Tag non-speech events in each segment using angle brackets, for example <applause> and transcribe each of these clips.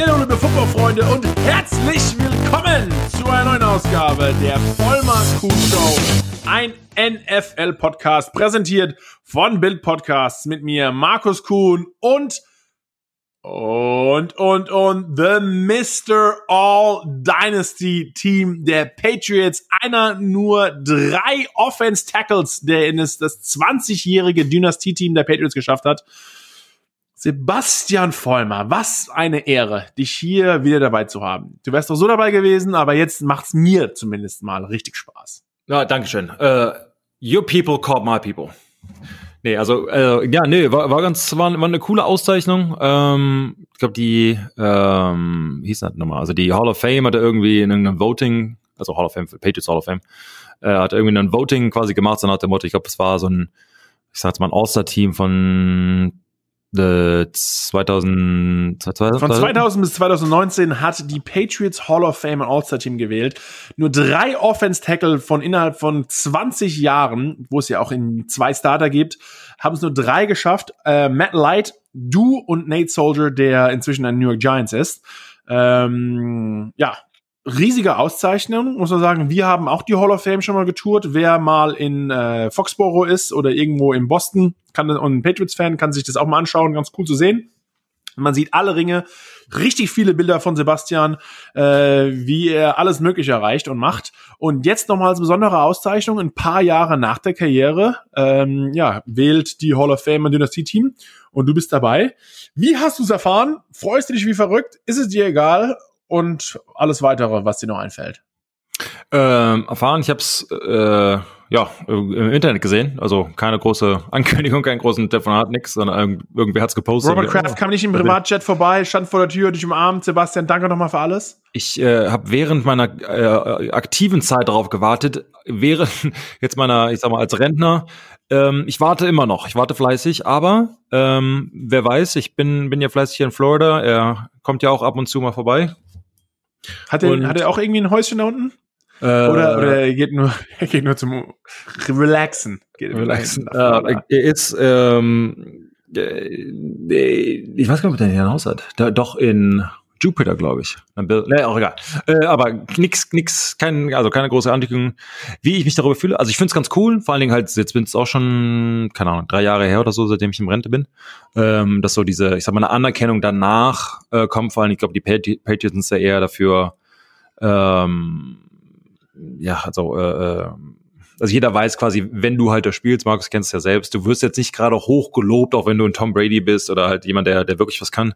Hallo liebe Footballfreunde und herzlich willkommen zu einer neuen Ausgabe der Vollmer Kuh Show. Ein NFL-Podcast präsentiert von Bild Podcasts mit mir, Markus Kuhn und und, und, und, the Mr. All Dynasty Team der Patriots. Einer nur drei Offense Tackles, der in das, das 20-jährige Dynastie-Team der Patriots geschafft hat. Sebastian Vollmer, was eine Ehre, dich hier wieder dabei zu haben. Du wärst doch so dabei gewesen, aber jetzt macht's mir zumindest mal richtig Spaß. Ja, Dankeschön. Uh, your people called my people. Nee, also äh, ja, nee, war, war ganz, war, war eine coole Auszeichnung. Ähm, ich glaube, die ähm, hieß das nochmal, also die Hall of Fame hatte irgendwie in irgendeinem Voting, also Hall of Fame, Patriots Hall of Fame, äh, hat irgendwie ein Voting quasi gemacht, so nach dem Motto, ich glaube, es war so ein, ich sag's mal, ein All-Star-Team von 2000, 2000, Von 2000 bis 2019 hat die Patriots Hall of Fame ein All-Star-Team gewählt. Nur drei Offense-Tackle von innerhalb von 20 Jahren, wo es ja auch in zwei Starter gibt, haben es nur drei geschafft. Äh, Matt Light, du und Nate Soldier, der inzwischen ein New York Giants ist. Ähm, ja, riesige Auszeichnung, muss man sagen. Wir haben auch die Hall of Fame schon mal getourt. Wer mal in äh, Foxborough ist oder irgendwo in Boston kann und ein Patriots-Fan kann sich das auch mal anschauen, ganz cool zu sehen. Man sieht alle Ringe, richtig viele Bilder von Sebastian, äh, wie er alles Mögliche erreicht und macht. Und jetzt nochmal als besondere Auszeichnung, ein paar Jahre nach der Karriere, ähm, ja, wählt die Hall of Fame ein Dynastie-Team und du bist dabei. Wie hast du es erfahren? Freust du dich wie verrückt? Ist es dir egal? Und alles weitere, was dir noch einfällt. Ähm, erfahren, ich habe es äh, ja im Internet gesehen, also keine große <laughs> Ankündigung, keinen großen Telefonat, nix, sondern irgendwer hat's gepostet. Robert Kraft kam nicht im Privatjet vorbei, stand vor der Tür, dich umarmt. Sebastian, danke nochmal für alles. Ich äh, habe während meiner äh, aktiven Zeit darauf gewartet, während <laughs> jetzt meiner, ich sag mal als Rentner, ähm, ich warte immer noch, ich warte fleißig, aber ähm, wer weiß, ich bin bin ja fleißig hier in Florida, er kommt ja auch ab und zu mal vorbei, hat er, hat er auch irgendwie ein Häuschen da unten? Äh, oder, oder er geht nur, <laughs> er geht nur zum Relaxen. Geht Relaxen. Äh, er ist, ähm, äh, ich weiß gar nicht, ob der hier ein Haus hat. Da, doch in Jupiter, glaube ich. Nee, auch egal. Äh, aber nix, nix, kein, also keine große Ankündigung, wie ich mich darüber fühle. Also ich finde es ganz cool, vor allen Dingen halt, jetzt bin es auch schon, keine Ahnung, drei Jahre her oder so, seitdem ich im Rente bin. Ähm, dass so diese, ich sag mal, eine Anerkennung danach äh, kommt, vor allem, ich glaube, die Patriots sind ja eher dafür, ähm, ja, also, äh, äh, also jeder weiß quasi, wenn du halt da spielst, Markus kennst ja selbst, du wirst jetzt nicht gerade hoch gelobt, auch wenn du ein Tom Brady bist oder halt jemand, der, der wirklich was kann,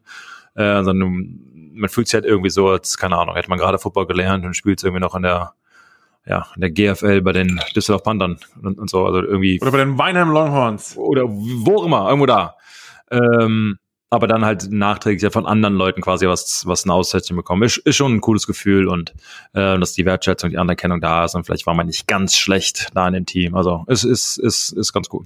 äh, sondern man fühlt sich halt irgendwie so, als, keine Ahnung, hätte man gerade Football gelernt und spielt irgendwie noch in der, ja, in der GFL bei den Düsseldorf Panthern und, und so, also irgendwie. Oder bei den Weinheim Longhorns. Oder wo immer, irgendwo da. Ähm, aber dann halt nachträglich ja von anderen Leuten quasi was, was eine Auszeichnung bekommen. Ist, ist schon ein cooles Gefühl und äh, dass die Wertschätzung, die Anerkennung da ist und vielleicht war man nicht ganz schlecht da in dem Team. Also es ist, ist, ist ganz cool.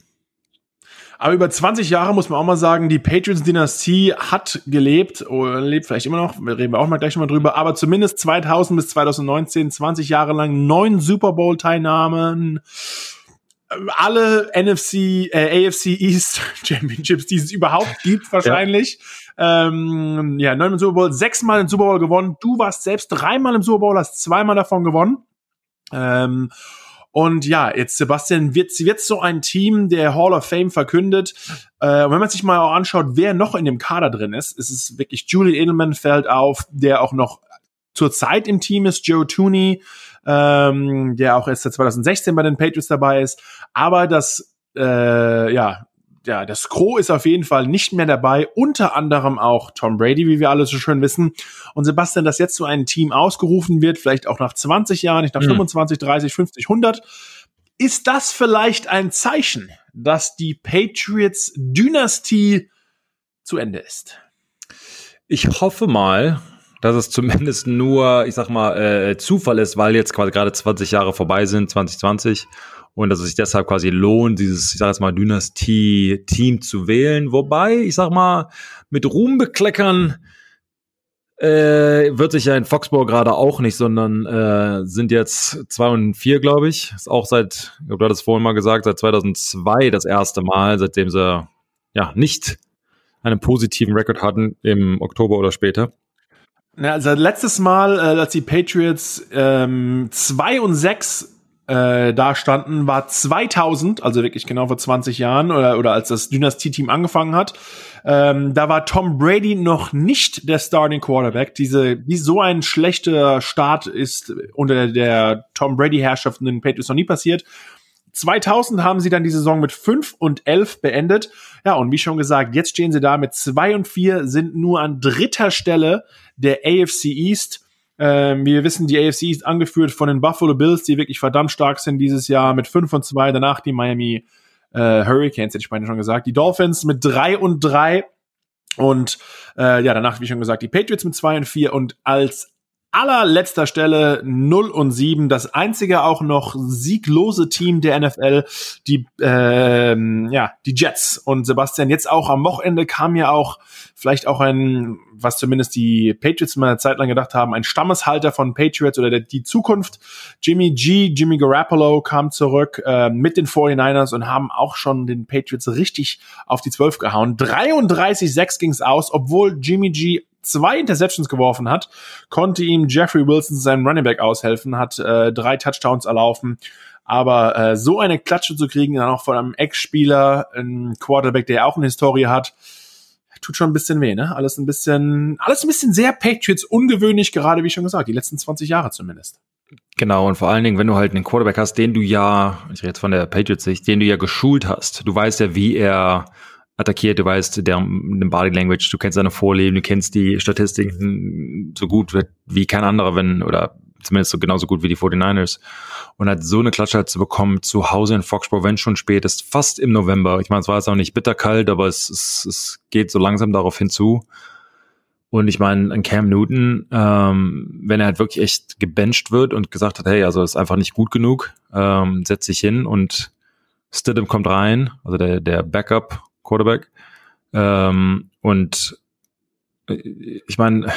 Aber über 20 Jahre muss man auch mal sagen, die Patriots-Dynastie hat gelebt, oder lebt vielleicht immer noch, reden wir auch mal gleich nochmal drüber, aber zumindest 2000 bis 2019, 20 Jahre lang, neun Super Bowl-Teilnahmen, alle NFC, äh, AFC East <laughs> Championships, die es überhaupt gibt, wahrscheinlich. Ja. Ähm, ja, neunmal Super Bowl, sechsmal im Super Bowl gewonnen. Du warst selbst dreimal im Super Bowl, hast zweimal davon gewonnen. Ähm, und ja, jetzt Sebastian wird jetzt so ein Team der Hall of Fame verkündet. Äh, und wenn man sich mal auch anschaut, wer noch in dem Kader drin ist, ist es wirklich Julian Edelman fällt auf, der auch noch zur Zeit im Team ist, Joe Tooney, ähm, der auch erst seit 2016 bei den Patriots dabei ist. Aber das äh, ja, ja, das Gros ist auf jeden Fall nicht mehr dabei, unter anderem auch Tom Brady, wie wir alle so schön wissen. Und Sebastian, dass jetzt so ein Team ausgerufen wird, vielleicht auch nach 20 Jahren, nicht nach mhm. 25, 30, 50, 100, ist das vielleicht ein Zeichen, dass die Patriots Dynastie zu Ende ist? Ich hoffe mal, dass es zumindest nur, ich sag mal, äh, Zufall ist, weil jetzt gerade 20 Jahre vorbei sind, 2020 und dass es sich deshalb quasi lohnt, dieses, ich sag jetzt mal, Dynastie-Team zu wählen. Wobei, ich sag mal, mit Ruhm bekleckern äh, wird sich ja in Foxborough gerade auch nicht, sondern äh, sind jetzt zwei und vier, glaube ich. Ist auch seit, ich glaube, du hattest vorhin mal gesagt, seit 2002 das erste Mal, seitdem sie ja nicht einen positiven Rekord hatten im Oktober oder später. Ja, also letztes Mal, äh, als die Patriots ähm, 2 und 6 äh, da standen, war 2000, also wirklich genau vor 20 Jahren oder, oder als das Dynastie-Team angefangen hat. Ähm, da war Tom Brady noch nicht der Starting Quarterback. Diese, wie so ein schlechter Start ist unter der Tom Brady-Herrschaft in den Patriots noch nie passiert. 2000 haben sie dann die Saison mit 5 und 11 beendet. Ja, und wie schon gesagt, jetzt stehen sie da mit 2 und 4, sind nur an dritter Stelle der AFC East. Ähm, wir wissen, die AFC East angeführt von den Buffalo Bills, die wirklich verdammt stark sind dieses Jahr mit 5 und 2, danach die Miami äh, Hurricanes, hätte ich meine schon gesagt, die Dolphins mit 3 und 3 und äh, ja, danach, wie schon gesagt, die Patriots mit 2 und 4 und als allerletzter Stelle 0 und 7, das einzige auch noch sieglose Team der NFL, die ähm, ja, die Jets und Sebastian jetzt auch am Wochenende kam ja auch vielleicht auch ein was zumindest die Patriots mal eine Zeit lang gedacht haben, ein Stammeshalter von Patriots oder der, die Zukunft. Jimmy G, Jimmy Garoppolo kam zurück äh, mit den 49ers und haben auch schon den Patriots richtig auf die 12 gehauen. 33-6 ging's aus, obwohl Jimmy G zwei Interceptions geworfen hat, konnte ihm Jeffrey Wilson seinem Running Back aushelfen, hat äh, drei Touchdowns erlaufen. Aber äh, so eine Klatsche zu kriegen, dann auch von einem Ex-Spieler, ein Quarterback, der auch eine Historie hat, tut schon ein bisschen weh, ne? Alles ein bisschen, alles ein bisschen sehr Patriots ungewöhnlich, gerade wie schon gesagt, die letzten 20 Jahre zumindest. Genau, und vor allen Dingen, wenn du halt einen Quarterback hast, den du ja, ich rede jetzt von der Patriots-Sicht, den du ja geschult hast. Du weißt ja, wie er attackiert, du weißt der, den Body Language, du kennst seine Vorleben, du kennst die Statistiken so gut wie kein anderer, wenn, oder zumindest so genauso gut wie die 49ers. Und halt so eine Klatsche halt zu bekommen, zu Hause in Foxborough, wenn schon spät ist, fast im November. Ich meine, es war jetzt auch nicht bitterkalt, aber es, es, es geht so langsam darauf hinzu. Und ich meine, ein Cam Newton, ähm, wenn er halt wirklich echt gebencht wird und gesagt hat, hey, also ist einfach nicht gut genug, ähm, setzt sich hin und Stidham kommt rein, also der, der Backup Quarterback. Ähm, und äh, ich meine,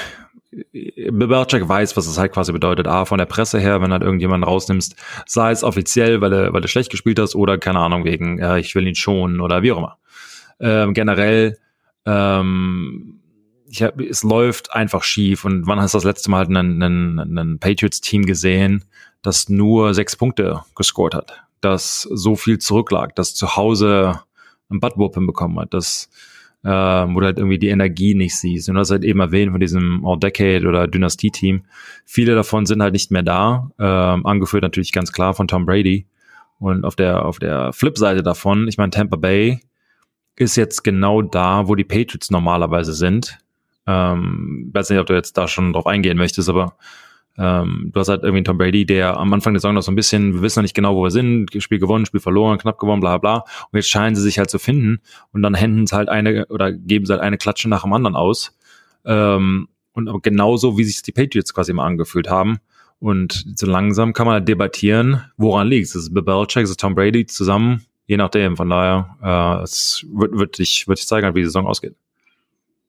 Belichick weiß, was es halt quasi bedeutet. A, von der Presse her, wenn halt irgendjemanden rausnimmst, sei es offiziell, weil er, weil er schlecht gespielt hast oder keine Ahnung, wegen, ja, ich will ihn schonen oder wie auch immer. Ähm, generell, ähm, ich hab, es läuft einfach schief. Und wann hast du das letzte Mal einen, einen Patriots-Team gesehen, das nur sechs Punkte gescored hat? Das so viel zurücklag, das zu Hause ein Buttwhooping bekommen hat, das äh, wo du halt irgendwie die Energie nicht siehst. Und du hast halt eben erwähnt von diesem All-Decade oder Dynastie-Team. Viele davon sind halt nicht mehr da, ähm, angeführt natürlich ganz klar von Tom Brady. Und auf der, auf der Flip-Seite davon, ich meine, Tampa Bay ist jetzt genau da, wo die Patriots normalerweise sind. Ähm, weiß nicht, ob du jetzt da schon drauf eingehen möchtest, aber ähm, du hast halt irgendwie Tom Brady, der am Anfang der Saison noch so ein bisschen, wir wissen noch nicht genau, wo wir sind, Spiel gewonnen, Spiel verloren, knapp gewonnen, bla bla. Und jetzt scheinen sie sich halt zu finden und dann händen sie halt eine oder geben sie halt eine Klatsche nach dem anderen aus. Ähm, und genauso, wie sich die Patriots quasi immer angefühlt haben. Und so langsam kann man halt debattieren, woran liegt es. Ist Bill Belichick, ist Tom Brady zusammen, je nachdem. Von daher, äh, es wird, wird, ich, wird ich zeigen, wie die Saison ausgeht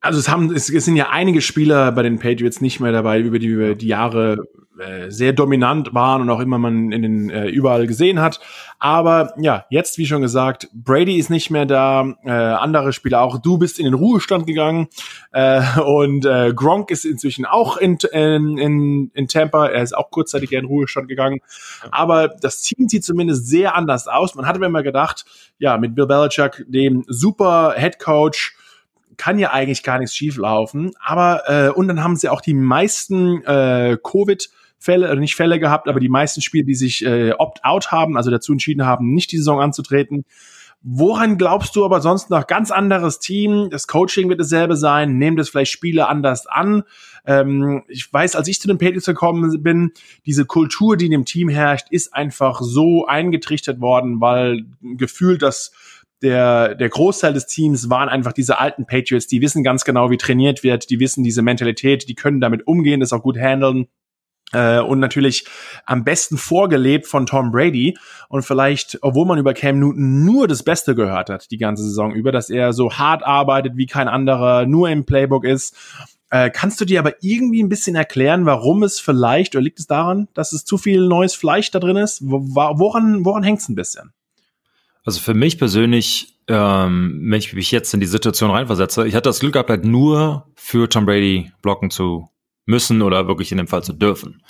also es haben, es, es sind ja einige Spieler bei den Patriots nicht mehr dabei, über die über die Jahre äh, sehr dominant waren und auch immer man in den äh, überall gesehen hat. Aber ja, jetzt wie schon gesagt, Brady ist nicht mehr da, äh, andere Spieler auch. Du bist in den Ruhestand gegangen äh, und äh, Gronk ist inzwischen auch in, in, in, in Tampa. Er ist auch kurzzeitig in den Ruhestand gegangen. Aber das Team sieht zumindest sehr anders aus. Man hatte mir mal gedacht, ja, mit Bill Belichick, dem super Head Coach kann ja eigentlich gar nichts schief laufen. Aber äh, und dann haben sie auch die meisten äh, Covid Fälle, äh, nicht Fälle gehabt, aber die meisten Spiele, die sich äh, opt-out haben, also dazu entschieden haben, nicht die Saison anzutreten. Woran glaubst du aber sonst noch ganz anderes Team? Das Coaching wird dasselbe sein. Nehmt es vielleicht Spiele anders an. Ähm, ich weiß, als ich zu den Patriots gekommen bin, diese Kultur, die in dem Team herrscht, ist einfach so eingetrichtert worden, weil gefühlt das der, der Großteil des Teams waren einfach diese alten Patriots, die wissen ganz genau, wie trainiert wird, die wissen diese Mentalität, die können damit umgehen, das auch gut handeln. Äh, und natürlich am besten vorgelebt von Tom Brady. Und vielleicht, obwohl man über Cam Newton nur das Beste gehört hat, die ganze Saison über, dass er so hart arbeitet wie kein anderer, nur im Playbook ist. Äh, kannst du dir aber irgendwie ein bisschen erklären, warum es vielleicht, oder liegt es daran, dass es zu viel neues Fleisch da drin ist? Woran, woran hängt es ein bisschen? Also für mich persönlich, ähm, wenn ich mich jetzt in die Situation reinversetze, ich hatte das Glück gehabt, halt nur für Tom Brady blocken zu müssen oder wirklich in dem Fall zu dürfen.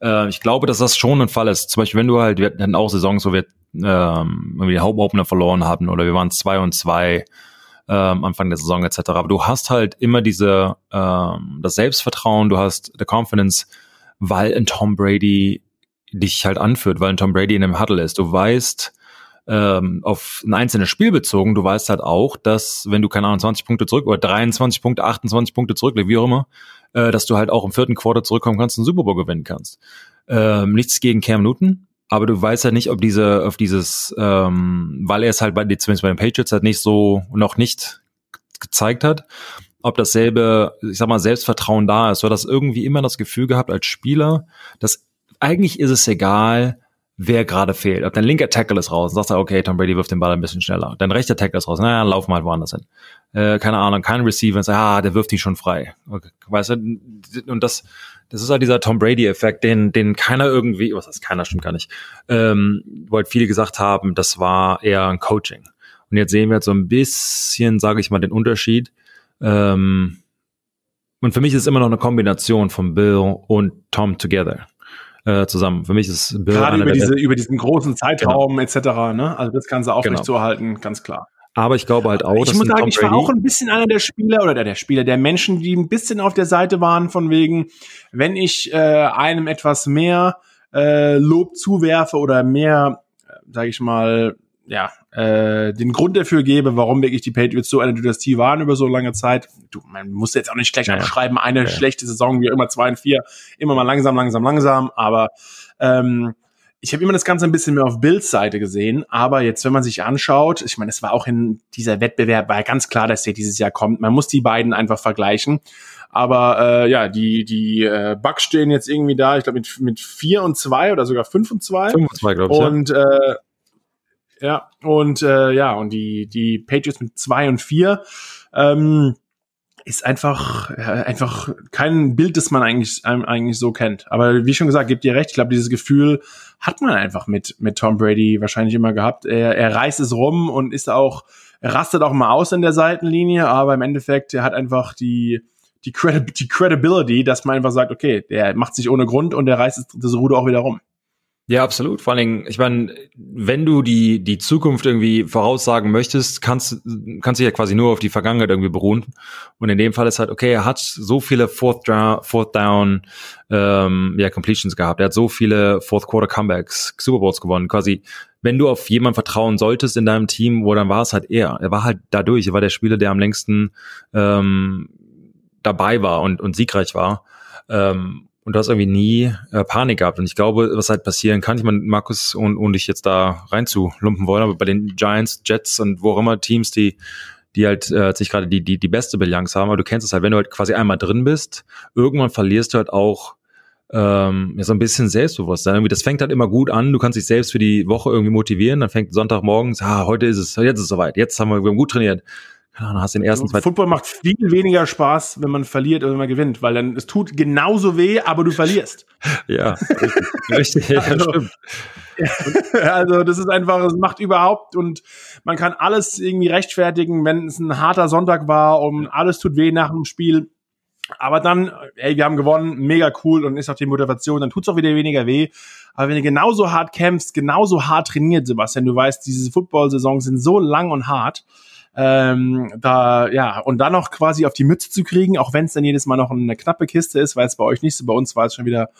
Äh, ich glaube, dass das schon ein Fall ist. Zum Beispiel, wenn du halt, wir hatten auch Saisons, wo wir ähm, irgendwie Home Opener verloren hatten oder wir waren zwei und zwei ähm, Anfang der Saison etc. Aber du hast halt immer diese ähm, das Selbstvertrauen, du hast the Confidence, weil ein Tom Brady dich halt anführt, weil ein Tom Brady in einem Huddle ist. Du weißt, ähm, auf ein einzelnes Spiel bezogen, du weißt halt auch, dass wenn du, keine Ahnung, 20 Punkte zurück oder 23 Punkte, 28 Punkte zurück, wie auch immer, äh, dass du halt auch im vierten Quarter zurückkommen kannst und Super Bowl gewinnen kannst. Ähm, nichts gegen Cam Newton, aber du weißt halt nicht, ob diese, auf dieses, ähm, weil er es halt bei, zumindest bei den Patriots halt nicht so, noch nicht gezeigt hat, ob dasselbe, ich sag mal, Selbstvertrauen da ist. Du hast irgendwie immer das Gefühl gehabt als Spieler, dass eigentlich ist es egal, wer gerade fehlt. Ob dein linker Tackle ist raus, sagst du, okay, Tom Brady wirft den Ball ein bisschen schneller. Dein rechter Tackle ist raus, naja, laufen wir halt woanders hin. Äh, keine Ahnung, kein Receiver, sagt, ah, der wirft die schon frei. Okay, weißt du, und das, das ist halt dieser Tom Brady-Effekt, den, den keiner irgendwie, was heißt keiner, stimmt gar nicht, ähm, halt viele gesagt haben, das war eher ein Coaching. Und jetzt sehen wir halt so ein bisschen, sage ich mal, den Unterschied. Ähm, und für mich ist es immer noch eine Kombination von Bill und Tom together äh, zusammen. Für mich ist Bill Gerade über, diese, über diesen großen Zeitraum genau. etc. Ne? Also das kann sie aufrecht genau. ganz klar. Aber ich glaube halt auch, ich muss sagen, ich war auch ein bisschen einer der Spieler oder der, der Spieler, der Menschen, die ein bisschen auf der Seite waren von wegen, wenn ich äh, einem etwas mehr äh, Lob zuwerfe oder mehr, äh, sage ich mal, ja, äh, den Grund dafür gebe, warum wirklich die Patriots so eine Dynastie waren über so lange Zeit. Du, man muss jetzt auch nicht gleich ja, schreiben, eine ja. schlechte Saison, wie immer zwei und vier, immer mal langsam, langsam, langsam, aber ähm, ich habe immer das Ganze ein bisschen mehr auf Bills Seite gesehen, aber jetzt, wenn man sich anschaut, ich meine, es war auch in dieser Wettbewerb, war ja ganz klar, dass der dieses Jahr kommt. Man muss die beiden einfach vergleichen. Aber äh, ja, die, die äh, Bucks stehen jetzt irgendwie da, ich glaube, mit, mit vier und zwei oder sogar fünf und zwei. Fünf und zwei, glaube ich. Und ja. äh, ja, und äh, ja, und die, die Patriots mit zwei und vier ähm, ist einfach, ja, einfach kein Bild, das man eigentlich, eigentlich so kennt. Aber wie schon gesagt, gibt ihr recht, ich glaube, dieses Gefühl hat man einfach mit, mit Tom Brady wahrscheinlich immer gehabt. Er, er reißt es rum und ist auch, er rastet auch mal aus in der Seitenlinie, aber im Endeffekt, er hat einfach die, die, die Credibility, dass man einfach sagt, okay, der macht sich ohne Grund und der reißt das Ruder auch wieder rum. Ja, absolut. Vor allen Dingen, ich meine, wenn du die, die Zukunft irgendwie voraussagen möchtest, kannst, kannst du ja quasi nur auf die Vergangenheit irgendwie beruhen. Und in dem Fall ist halt, okay, er hat so viele Fourth Down, Fourth Down ähm, ja, Completions gehabt. Er hat so viele Fourth Quarter Comebacks, Super Bowls gewonnen. Quasi, wenn du auf jemanden vertrauen solltest in deinem Team, wo dann war es halt er. Er war halt dadurch, er war der Spieler, der am längsten ähm, dabei war und, und siegreich war. Ähm, und du hast irgendwie nie äh, Panik gehabt. Und ich glaube, was halt passieren kann, ich meine, Markus und, und ich jetzt da reinzulumpen wollen, aber bei den Giants, Jets und wo auch immer Teams, die die halt äh, sich gerade die, die, die beste Balance haben, aber du kennst es halt, wenn du halt quasi einmal drin bist, irgendwann verlierst du halt auch ähm, ja, so ein bisschen Selbstbewusstsein. Irgendwie, das fängt halt immer gut an, du kannst dich selbst für die Woche irgendwie motivieren, dann fängt Sonntagmorgens, ah, heute ist es, jetzt ist es soweit, jetzt haben wir, wir haben gut trainiert keine hast den ersten, zweiten. Football macht viel weniger Spaß, wenn man verliert oder wenn man gewinnt, weil dann es tut genauso weh, aber du verlierst. <laughs> ja, richtig. richtig also, ja, stimmt. <laughs> also das ist einfach, es macht überhaupt und man kann alles irgendwie rechtfertigen, wenn es ein harter Sonntag war und alles tut weh nach dem Spiel. Aber dann, ey, wir haben gewonnen, mega cool und ist auch die Motivation, dann tut's auch wieder weniger weh. Aber wenn du genauso hart kämpfst, genauso hart trainiert, Sebastian, du weißt, diese Football-Saisons sind so lang und hart, ähm, da, ja, und dann noch quasi auf die Mütze zu kriegen, auch wenn es dann jedes Mal noch eine knappe Kiste ist, weil es bei euch nicht so, bei uns war es schon wieder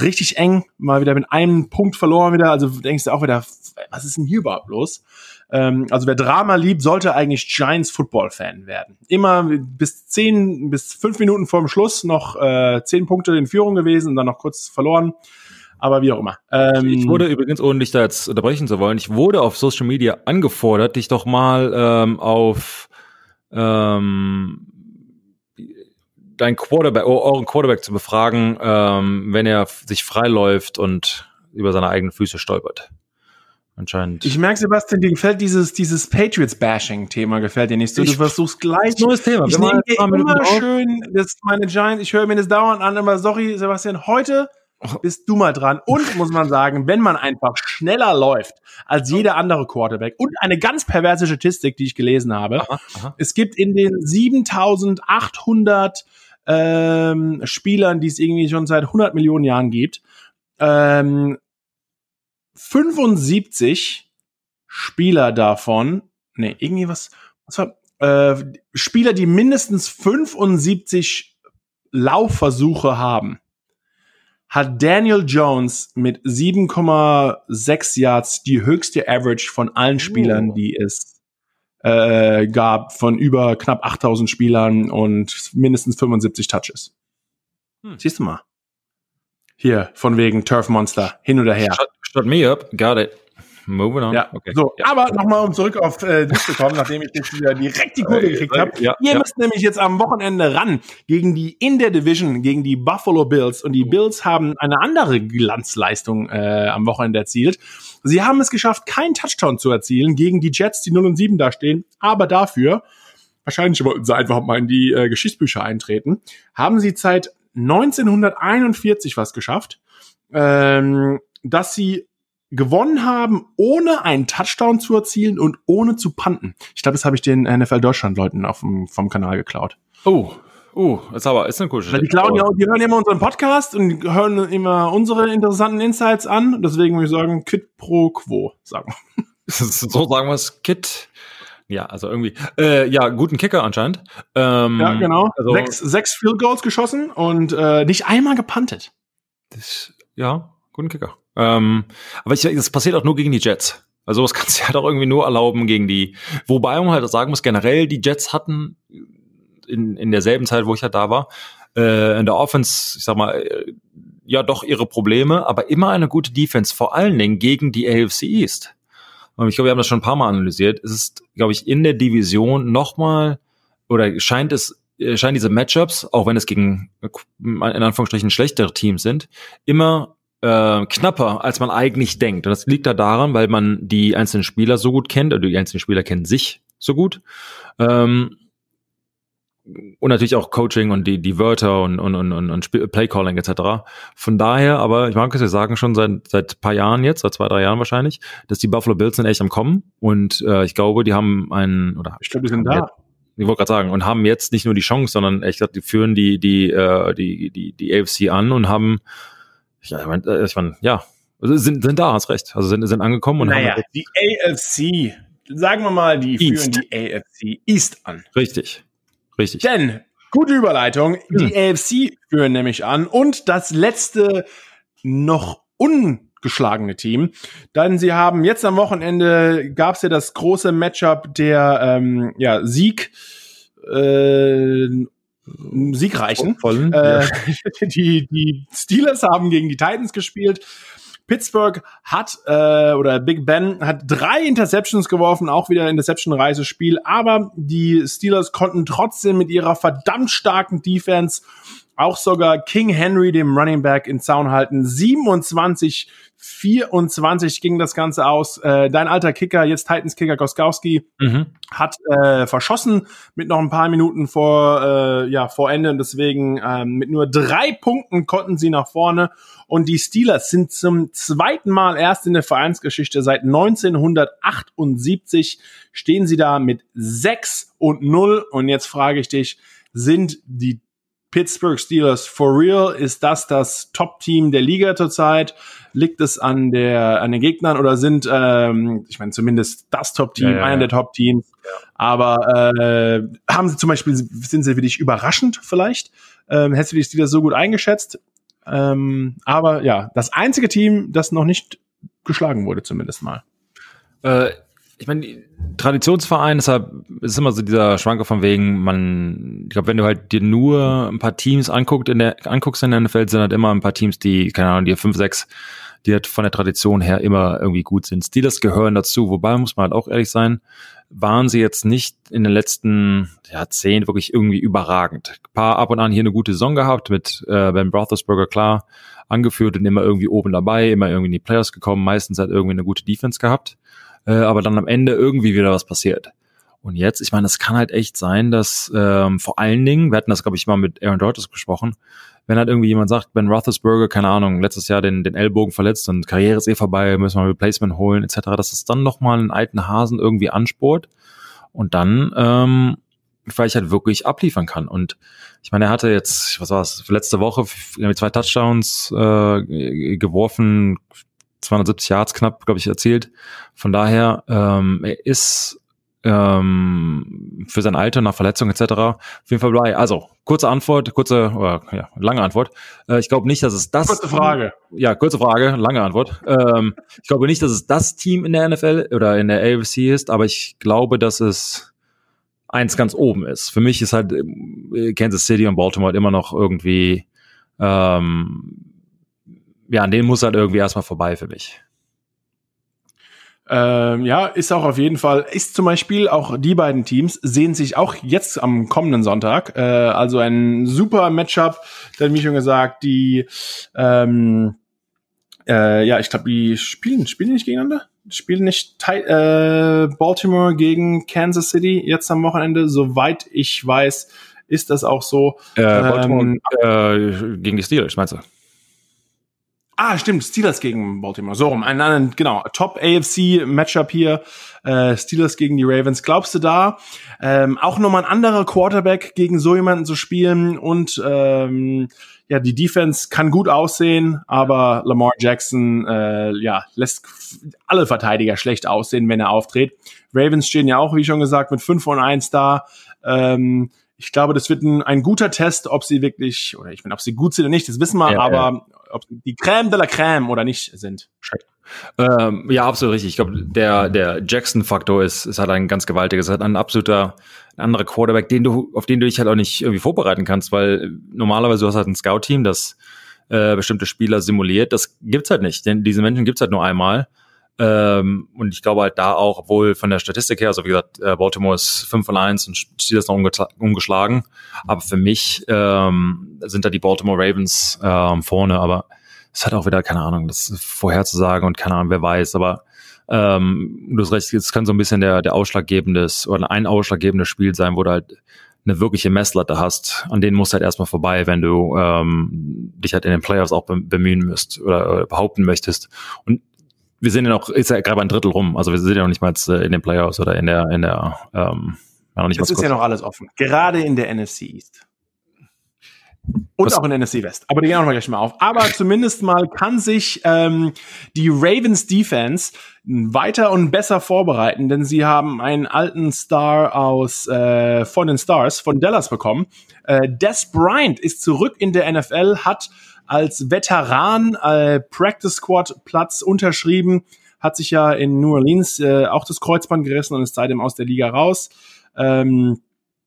richtig eng, mal wieder mit einem Punkt verloren wieder, also denkst du auch wieder, was ist denn hier überhaupt los? Ähm, also wer Drama liebt, sollte eigentlich Giants Football Fan werden. Immer bis zehn, bis fünf Minuten vor dem Schluss noch äh, zehn Punkte in Führung gewesen und dann noch kurz verloren aber wie auch immer. Ähm, ich wurde übrigens, ohne dich da jetzt unterbrechen zu wollen, ich wurde auf Social Media angefordert, dich doch mal ähm, auf ähm, dein Quarterback, euren Quarterback zu befragen, ähm, wenn er sich freiläuft und über seine eigenen Füße stolpert. Anscheinend. Ich merke, Sebastian, dir gefällt dieses, dieses Patriots-Bashing-Thema gefällt dir nicht so. Du versuchst gleich. Neues Thema. Ich nehme dir immer schön, das meine Giants, ich höre mir das dauernd an, immer, sorry, Sebastian, heute bist du mal dran. Und <laughs> muss man sagen, wenn man einfach schneller läuft als jeder andere Quarterback und eine ganz perverse Statistik, die ich gelesen habe, aha, aha. es gibt in den 7800 ähm, Spielern, die es irgendwie schon seit 100 Millionen Jahren gibt. Ähm, 75 Spieler davon, nee, irgendwie was, was war, äh, Spieler, die mindestens 75 Laufversuche haben, hat Daniel Jones mit 7,6 Yards die höchste Average von allen Spielern, oh. die es äh, gab, von über knapp 8000 Spielern und mindestens 75 Touches. Hm. Siehst du mal. Hier, von wegen Turf Monster, hin oder her. Shut, shut me up, got it. Moving on. Ja, okay. So, ja. aber nochmal, um zurück auf äh, dich zu kommen, nachdem ich jetzt wieder direkt die Kurve gekriegt habe. Ja, Ihr müsst nämlich jetzt am Wochenende ran gegen die in der Division, gegen die Buffalo Bills. Und die oh. Bills haben eine andere Glanzleistung äh, am Wochenende erzielt. Sie haben es geschafft, keinen Touchdown zu erzielen gegen die Jets, die 0 und 7 dastehen, aber dafür, wahrscheinlich wollten sie einfach mal in die äh, Geschichtsbücher eintreten, haben sie seit 1941 was geschafft, ähm, dass sie gewonnen haben, ohne einen Touchdown zu erzielen und ohne zu panten. Ich glaube, das habe ich den NFL Deutschland Leuten auf dem, vom Kanal geklaut. Oh, Oh, ist aber ist eine coole Weil die, klauen ja, die hören immer unseren Podcast und hören immer unsere interessanten Insights an. Deswegen würde ich sagen, Kit pro quo, sagen wir. <laughs> so sagen wir es, Kit. Ja, also irgendwie. Äh, ja, guten Kicker anscheinend. Ähm, ja, genau. Also, sechs, sechs Field Goals geschossen und äh, nicht einmal gepantet. Das, ja, guten Kicker. Ähm, aber ich, das passiert auch nur gegen die Jets. Also das <laughs> kannst du halt auch irgendwie nur erlauben gegen die. Wobei man halt sagen muss, generell, die Jets hatten in, in derselben Zeit, wo ich halt da war, äh, in der Offense, ich sag mal, äh, ja doch ihre Probleme, aber immer eine gute Defense, vor allen Dingen gegen die AFC East. Und ich glaube, wir haben das schon ein paar Mal analysiert. Es ist, glaube ich, in der Division nochmal, oder scheint es, äh, scheinen diese Matchups, auch wenn es gegen in Anführungsstrichen schlechtere Teams sind, immer äh, knapper, als man eigentlich denkt. Und das liegt da daran, weil man die einzelnen Spieler so gut kennt, oder die einzelnen Spieler kennen sich so gut. Ähm, und natürlich auch Coaching und die, die Wörter und, und, und, und Playcalling etc. Von daher, aber ich mag es ja sagen, schon seit, seit paar Jahren jetzt, seit zwei, drei Jahren wahrscheinlich, dass die Buffalo Bills sind echt am Kommen und äh, ich glaube, die haben einen, oder ich glaube, die sind da. Ich wollte gerade sagen, und haben jetzt nicht nur die Chance, sondern echt, die führen die, die, äh, die, die, die AFC an und haben ja, ich meine, äh, ich mein, ja, also sind, sind da, hast recht. Also sind, sind angekommen und naja, haben. Die AFC, sagen wir mal, die East. führen die AFC East an. Richtig. Richtig. Denn, gute Überleitung, hm. die AFC führen nämlich an und das letzte noch ungeschlagene Team. Denn sie haben jetzt am Wochenende gab es ja das große Matchup der ähm, ja, Sieg äh, siegreichen. Äh, <laughs> die, die Steelers haben gegen die Titans gespielt. Pittsburgh hat äh, oder Big Ben hat drei Interceptions geworfen, auch wieder Interception-reises Spiel, aber die Steelers konnten trotzdem mit ihrer verdammt starken Defense auch sogar King Henry, dem Running Back, in Zaun halten. 27 24 ging das Ganze aus. Äh, dein alter Kicker, jetzt Titans Kicker Goskowski, mhm. hat äh, verschossen mit noch ein paar Minuten vor, äh, ja, vor Ende. Und deswegen ähm, mit nur drei Punkten konnten sie nach vorne. Und die Steelers sind zum zweiten Mal erst in der Vereinsgeschichte seit 1978 stehen sie da mit 6 und 0. Und jetzt frage ich dich, sind die Pittsburgh Steelers for real? Ist das das Top-Team der Liga zurzeit? Liegt es an der an den Gegnern oder sind, ähm, ich meine zumindest das Top-Team, ja, ja, einer der Top-Teams, ja. aber äh, haben sie zum Beispiel, sind sie für dich überraschend vielleicht? Ähm, hättest du die Steelers so gut eingeschätzt? Ähm, aber ja, das einzige Team, das noch nicht geschlagen wurde, zumindest mal. Äh, ich meine, Traditionsverein, deshalb ist immer so dieser Schwanker von wegen, man, ich glaube, wenn du halt dir nur ein paar Teams anguckt in der, anguckst in der NFL, sind halt immer ein paar Teams, die, keine Ahnung, die fünf, sechs, die halt von der Tradition her immer irgendwie gut sind. Steelers gehören dazu, wobei muss man halt auch ehrlich sein, waren sie jetzt nicht in den letzten Jahrzehnten wirklich irgendwie überragend. Ein paar ab und an hier eine gute Saison gehabt mit äh, Ben Roethlisberger klar angeführt und immer irgendwie oben dabei, immer irgendwie in die Playoffs gekommen, meistens halt irgendwie eine gute Defense gehabt äh, aber dann am Ende irgendwie wieder was passiert. Und jetzt, ich meine, es kann halt echt sein, dass ähm, vor allen Dingen, wir hatten das, glaube ich, mal mit Aaron Rodgers besprochen, wenn halt irgendwie jemand sagt, Ben Roethlisberger, keine Ahnung, letztes Jahr den, den Ellbogen verletzt und Karriere ist eh vorbei, müssen wir ein Replacement holen, etc., dass es dann nochmal einen alten Hasen irgendwie anspurt und dann ähm, weil ich halt wirklich abliefern kann. Und ich meine, er hatte jetzt, was war es, letzte Woche zwei Touchdowns äh, geworfen, 270 Yards knapp, glaube ich, erzielt. Von daher, ähm, er ist ähm, für sein Alter nach Verletzung etc. Auf jeden Fall bei. Also kurze Antwort, kurze oder ja, lange Antwort. Äh, ich glaube nicht, dass es das. Kurze Frage. Ja, kurze Frage, lange Antwort. Ähm, ich glaube nicht, dass es das Team in der NFL oder in der AFC ist, aber ich glaube, dass es eins ganz oben ist. Für mich ist halt äh, Kansas City und Baltimore halt immer noch irgendwie ähm, ja, an denen muss halt irgendwie erstmal vorbei für mich. Ähm, ja, ist auch auf jeden Fall, ist zum Beispiel auch die beiden Teams sehen sich auch jetzt am kommenden Sonntag. Äh, also ein super Matchup, denn wie schon gesagt, die, ähm, äh, ja, ich glaube, die spielen, spielen nicht gegeneinander? Spielen nicht äh, Baltimore gegen Kansas City jetzt am Wochenende? Soweit ich weiß, ist das auch so. Äh, Baltimore ähm, äh, gegen die Steelers, meinst du? Ah, stimmt, Steelers gegen Baltimore. So rum. Ein, ein genau, Top AFC Matchup hier. Äh, Steelers gegen die Ravens. Glaubst du da, ähm, auch nochmal ein anderer Quarterback gegen so jemanden zu spielen und ähm, ja, die Defense kann gut aussehen, aber Lamar Jackson äh, ja, lässt alle Verteidiger schlecht aussehen, wenn er auftritt. Ravens stehen ja auch, wie schon gesagt, mit 5 und 1 da. Ähm, ich glaube, das wird ein, ein guter Test, ob sie wirklich, oder ich meine, ob sie gut sind oder nicht, das wissen wir, ja, aber ja. Ob die Crème de la Crème oder nicht sind. Ähm, ja, absolut richtig. Ich glaube, der, der Jackson-Faktor ist, ist halt ein ganz gewaltiges, ist halt ein absoluter, ein anderer Quarterback, den du, auf den du dich halt auch nicht irgendwie vorbereiten kannst, weil normalerweise du hast halt ein Scout-Team, das äh, bestimmte Spieler simuliert. Das gibt's halt nicht, denn diese Menschen gibt's halt nur einmal. Ähm, und ich glaube halt da auch, obwohl von der Statistik her, also wie gesagt, äh, Baltimore ist 5 von 1 und Steelers noch ungeschlagen. Aber für mich ähm, sind da die Baltimore Ravens ähm, vorne. Aber es hat auch wieder, keine Ahnung, das vorherzusagen und keine Ahnung, wer weiß. Aber ähm, du hast recht, es kann so ein bisschen der, der ausschlaggebendes oder ein ausschlaggebendes Spiel sein, wo du halt eine wirkliche Messlatte hast, an denen musst du halt erstmal vorbei, wenn du ähm, dich halt in den Playoffs auch bemühen müsst oder, oder behaupten möchtest. Und wir sind ja noch, ist ja gerade ein Drittel rum, also wir sind ja noch nicht mal äh, in den Playoffs oder in der, in der, ähm, ja, noch nicht Es ist kurz. ja noch alles offen. Gerade in der NFC East. Und Was? auch in der NFC West. Aber die gehen auch noch gleich mal auf. Aber zumindest mal kann sich ähm, die Ravens Defense weiter und besser vorbereiten, denn sie haben einen alten Star aus äh, von den Stars von Dallas bekommen. Äh, Des Bryant ist zurück in der NFL, hat als Veteran äh, Practice Squad Platz unterschrieben, hat sich ja in New Orleans äh, auch das Kreuzband gerissen und ist seitdem aus der Liga raus. Ähm,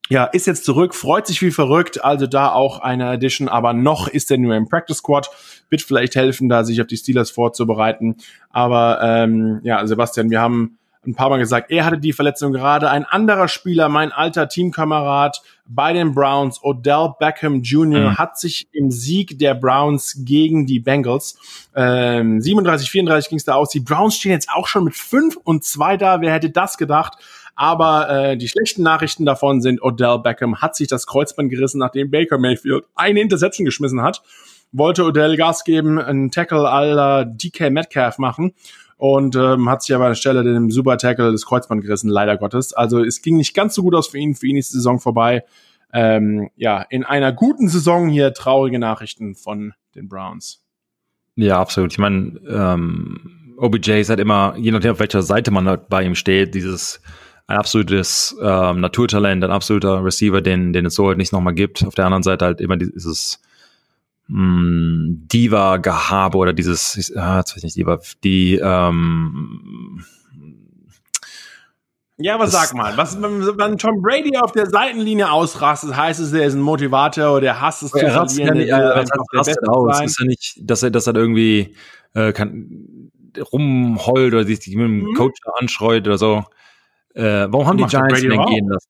ja, ist jetzt zurück, freut sich wie verrückt, also da auch eine Addition, aber noch ist er nur im Practice Squad, wird vielleicht helfen, da sich auf die Steelers vorzubereiten. Aber ähm, ja, Sebastian, wir haben ein paar Mal gesagt, er hatte die Verletzung gerade. Ein anderer Spieler, mein alter Teamkamerad bei den Browns, Odell Beckham Jr., mhm. hat sich im Sieg der Browns gegen die Bengals, ähm, 37, 34 ging es da aus. Die Browns stehen jetzt auch schon mit 5 und 2 da. Wer hätte das gedacht? Aber äh, die schlechten Nachrichten davon sind, Odell Beckham hat sich das Kreuzband gerissen, nachdem Baker Mayfield eine Interception geschmissen hat. Wollte Odell Gas geben, einen Tackle aller DK Metcalf machen und ähm, hat sich aber an der Stelle dem Super Tackle das Kreuzband gerissen, leider Gottes. Also es ging nicht ganz so gut aus für ihn, für ihn ist die Saison vorbei. Ähm, ja, in einer guten Saison hier traurige Nachrichten von den Browns. Ja, absolut. Ich meine, ähm, OBJ ist halt immer, je nachdem, auf welcher Seite man halt bei ihm steht, dieses ein absolutes ähm, Naturtalent, ein absoluter Receiver, den, den es so halt nicht nochmal gibt. Auf der anderen Seite halt immer dieses mh, Diva-Gehabe oder dieses, ah, jetzt weiß ich nicht, Diva, die, ähm, ja, was sag mal, was, wenn Tom Brady auf der Seitenlinie ausrastet, heißt es, er ist ein Motivator, der hasst es zu verlieren. Ja, ja, was rastet aus? Ist ja nicht, dass er, dass er irgendwie äh, kann, rumheult oder sich mit dem mhm. Coach anschreut oder so. Äh, warum haben die Giants den gehen lassen?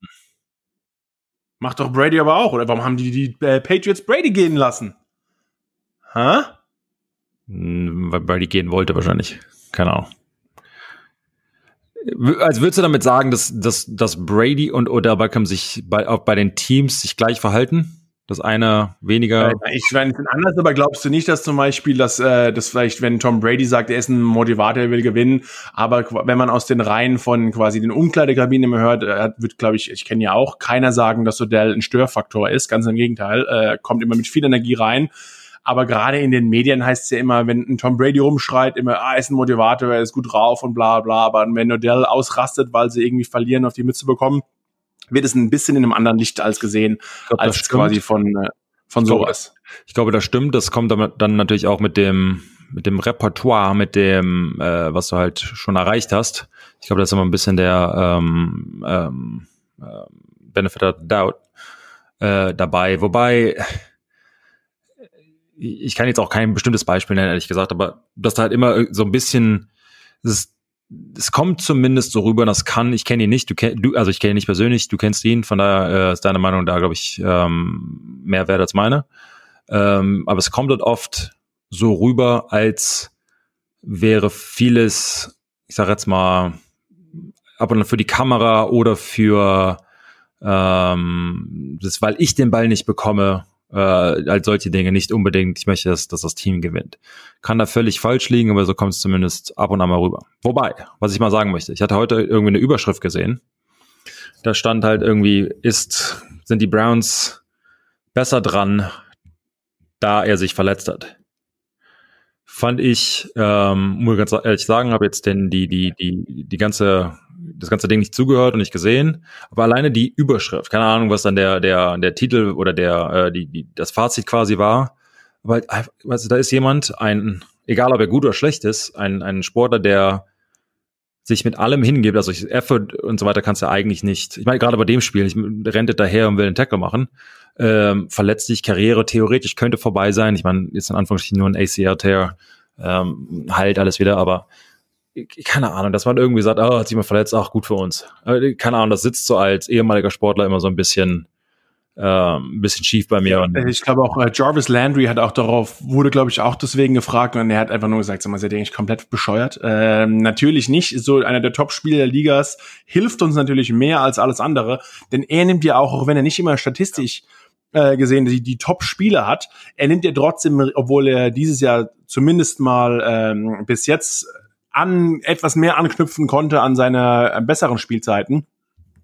Macht doch Brady aber auch, oder warum haben die die äh, Patriots Brady gehen lassen? Hä? Hm, weil Brady gehen wollte wahrscheinlich. Keine Ahnung. Also würdest du damit sagen, dass, dass, dass Brady und Odell Beckham sich bei, auch bei den Teams sich gleich verhalten? Das eine weniger. Ich meine, anders, aber glaubst du nicht, dass zum Beispiel, dass, äh, dass vielleicht, wenn Tom Brady sagt, er ist ein Motivator, er will gewinnen, aber wenn man aus den Reihen von quasi den Umkleidekabinen immer hört, wird, glaube ich, ich kenne ja auch, keiner sagen, dass Odell ein Störfaktor ist. Ganz im Gegenteil, äh, kommt immer mit viel Energie rein. Aber gerade in den Medien heißt es ja immer, wenn ein Tom Brady rumschreit, immer, ah, er ist ein Motivator, er ist gut drauf und bla bla. Aber wenn Odell ausrastet, weil sie irgendwie verlieren, auf die Mütze bekommen, wird es ein bisschen in einem anderen Licht als gesehen, glaub, als quasi von, äh, von sowas. Ich glaube, das stimmt. Das kommt dann natürlich auch mit dem, mit dem Repertoire, mit dem, äh, was du halt schon erreicht hast. Ich glaube, das ist immer ein bisschen der ähm, ähm, äh, Benefit of Doubt äh, dabei. Wobei, ich kann jetzt auch kein bestimmtes Beispiel nennen, ehrlich gesagt, aber dass da halt immer so ein bisschen, ist es kommt zumindest so rüber, das kann, ich kenne ihn nicht, du, kenn, du also ich kenne ihn nicht persönlich, du kennst ihn, von daher äh, ist deine Meinung da, glaube ich, ähm, mehr wert als meine. Ähm, aber es kommt dort oft so rüber, als wäre vieles, ich sage jetzt mal, ab und für die Kamera oder für ähm, das, weil ich den Ball nicht bekomme, äh, als solche Dinge nicht unbedingt, ich möchte, dass, dass das Team gewinnt. Kann da völlig falsch liegen, aber so kommt es zumindest ab und an mal rüber. Wobei, was ich mal sagen möchte, ich hatte heute irgendwie eine Überschrift gesehen. Da stand halt irgendwie, ist, sind die Browns besser dran, da er sich verletzt hat. Fand ich, ähm, muss ganz ehrlich sagen, habe jetzt denn die, die, die, die ganze das ganze Ding nicht zugehört und nicht gesehen, aber alleine die Überschrift, keine Ahnung, was dann der der der Titel oder der äh, die, die das Fazit quasi war, weil also da ist jemand ein egal ob er gut oder schlecht ist, ein ein Sportler, der sich mit allem hingibt, also Effort und so weiter kannst du eigentlich nicht. Ich meine, gerade bei dem Spiel, ich rennt daher und will einen Tackle machen, ähm, verletzt sich, Karriere theoretisch könnte vorbei sein. Ich meine, jetzt in Anführungsstrichen nur ein ACR-Tear, ähm, halt alles wieder, aber keine Ahnung, dass man irgendwie sagt, oh, hat sich mal verletzt, ach, gut für uns. Keine Ahnung, das sitzt so als ehemaliger Sportler immer so ein bisschen, ähm, ein bisschen schief bei mir. Ja, ich glaube auch, äh, Jarvis Landry hat auch darauf, wurde glaube ich auch deswegen gefragt und er hat einfach nur gesagt, sag mal, seid ihr eigentlich komplett bescheuert? Ähm, natürlich nicht, so einer der Top-Spieler der Ligas hilft uns natürlich mehr als alles andere, denn er nimmt ja auch, auch wenn er nicht immer statistisch äh, gesehen, die, die Top-Spieler hat, er nimmt ja trotzdem, obwohl er dieses Jahr zumindest mal ähm, bis jetzt an etwas mehr anknüpfen konnte an seine äh, besseren Spielzeiten.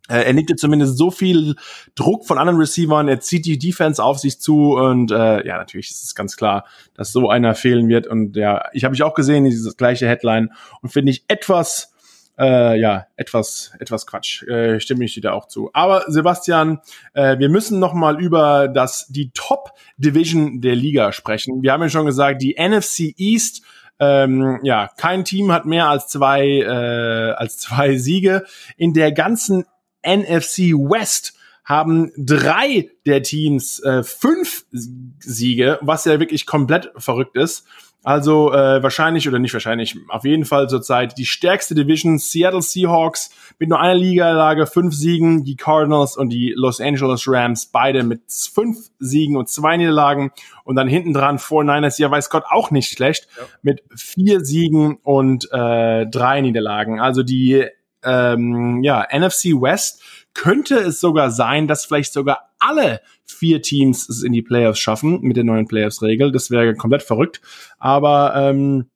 Äh, er nimmt zumindest so viel Druck von anderen Receivern, er zieht die Defense auf sich zu und äh, ja, natürlich ist es ganz klar, dass so einer fehlen wird. Und ja, ich habe ich auch gesehen, dieses gleiche Headline und finde ich etwas, äh, ja, etwas, etwas Quatsch. Äh, stimme ich dir da auch zu. Aber Sebastian, äh, wir müssen noch mal über das die Top Division der Liga sprechen. Wir haben ja schon gesagt, die NFC East ähm, ja, kein Team hat mehr als zwei, äh, als zwei Siege. In der ganzen NFC West haben drei der Teams äh, fünf Siege, was ja wirklich komplett verrückt ist. Also äh, wahrscheinlich oder nicht wahrscheinlich, auf jeden Fall zurzeit die stärkste Division Seattle Seahawks mit nur einer Ligalage, fünf Siegen, die Cardinals und die Los Angeles Rams beide mit fünf Siegen und zwei Niederlagen und dann hinten dran 49ers, ja weiß Gott auch nicht schlecht, ja. mit vier Siegen und äh, drei Niederlagen. Also die ähm, ja, NFC West könnte es sogar sein, dass vielleicht sogar alle vier Teams es in die Playoffs schaffen mit der neuen Playoffs-Regel. Das wäre komplett verrückt. Aber ähm,